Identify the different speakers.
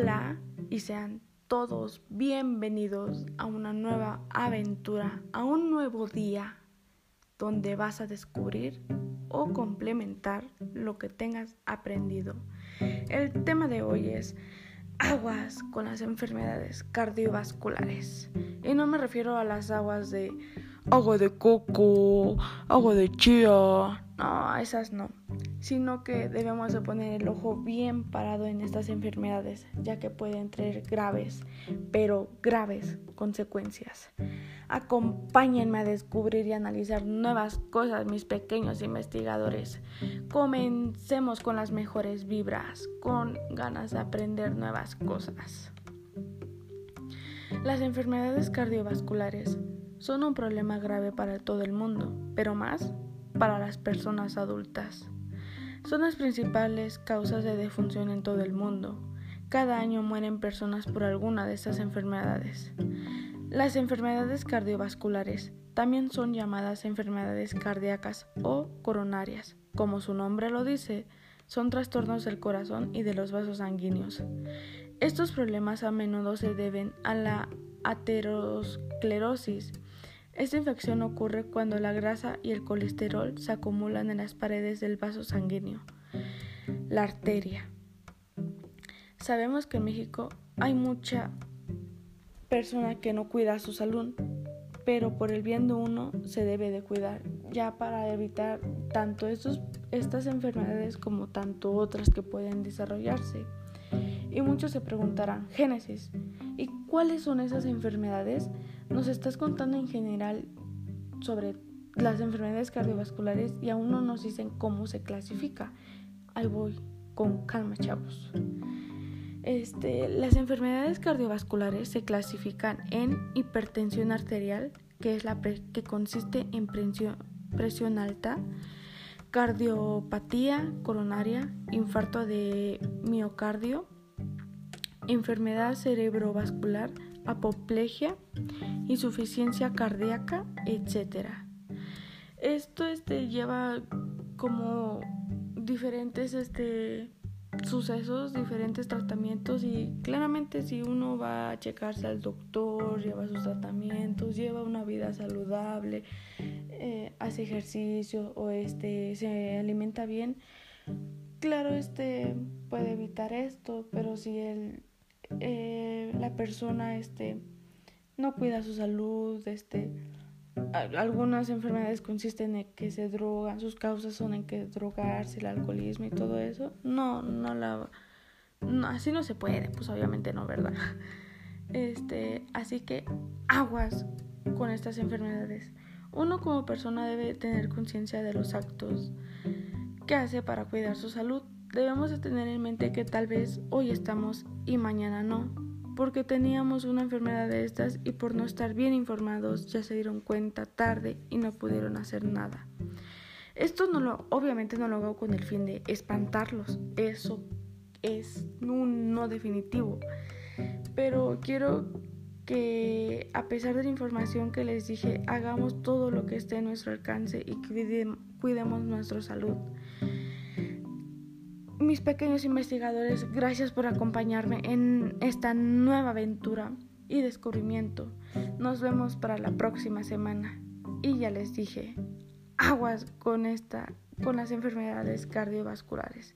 Speaker 1: Hola y sean todos bienvenidos a una nueva aventura, a un nuevo día donde vas a descubrir o complementar lo que tengas aprendido. El tema de hoy es aguas con las enfermedades cardiovasculares. Y no me refiero a las aguas de agua de coco, agua de chía, no, esas no sino que debemos de poner el ojo bien parado en estas enfermedades, ya que pueden traer graves, pero graves consecuencias. Acompáñenme a descubrir y analizar nuevas cosas, mis pequeños investigadores. Comencemos con las mejores vibras, con ganas de aprender nuevas cosas. Las enfermedades cardiovasculares son un problema grave para todo el mundo, pero más para las personas adultas. Son las principales causas de defunción en todo el mundo. Cada año mueren personas por alguna de estas enfermedades. Las enfermedades cardiovasculares también son llamadas enfermedades cardíacas o coronarias. Como su nombre lo dice, son trastornos del corazón y de los vasos sanguíneos. Estos problemas a menudo se deben a la aterosclerosis, esta infección ocurre cuando la grasa y el colesterol se acumulan en las paredes del vaso sanguíneo. La arteria. Sabemos que en México hay mucha persona que no cuida su salud, pero por el bien de uno se debe de cuidar, ya para evitar tanto estos, estas enfermedades como tanto otras que pueden desarrollarse. Y muchos se preguntarán, Génesis, ¿y cuáles son esas enfermedades? Nos estás contando en general sobre las enfermedades cardiovasculares y aún no nos dicen cómo se clasifica. Ahí voy, con calma, chavos. Este, las enfermedades cardiovasculares se clasifican en hipertensión arterial, que es la que consiste en presión, presión alta, cardiopatía coronaria, infarto de miocardio, enfermedad cerebrovascular, apoplejia, insuficiencia cardíaca, etc. Esto este, lleva como diferentes este, sucesos, diferentes tratamientos y claramente si uno va a checarse al doctor, lleva sus tratamientos, lleva una vida saludable, eh, hace ejercicio o este, se alimenta bien, claro, este puede evitar esto, pero si el eh, la persona este, no cuida su salud, este, algunas enfermedades consisten en que se drogan, sus causas son en que drogarse, el alcoholismo y todo eso. No, no la así no se puede, pues obviamente no, ¿verdad? Este, así que aguas con estas enfermedades. Uno como persona debe tener conciencia de los actos que hace para cuidar su salud debemos de tener en mente que tal vez hoy estamos y mañana no, porque teníamos una enfermedad de estas y por no estar bien informados ya se dieron cuenta tarde y no pudieron hacer nada. Esto no lo, obviamente no lo hago con el fin de espantarlos, eso es un no definitivo, pero quiero que a pesar de la información que les dije, hagamos todo lo que esté a nuestro alcance y cuidemos nuestra salud. Mis pequeños investigadores, gracias por acompañarme en esta nueva aventura y descubrimiento. Nos vemos para la próxima semana. Y ya les dije, aguas con esta con las enfermedades cardiovasculares.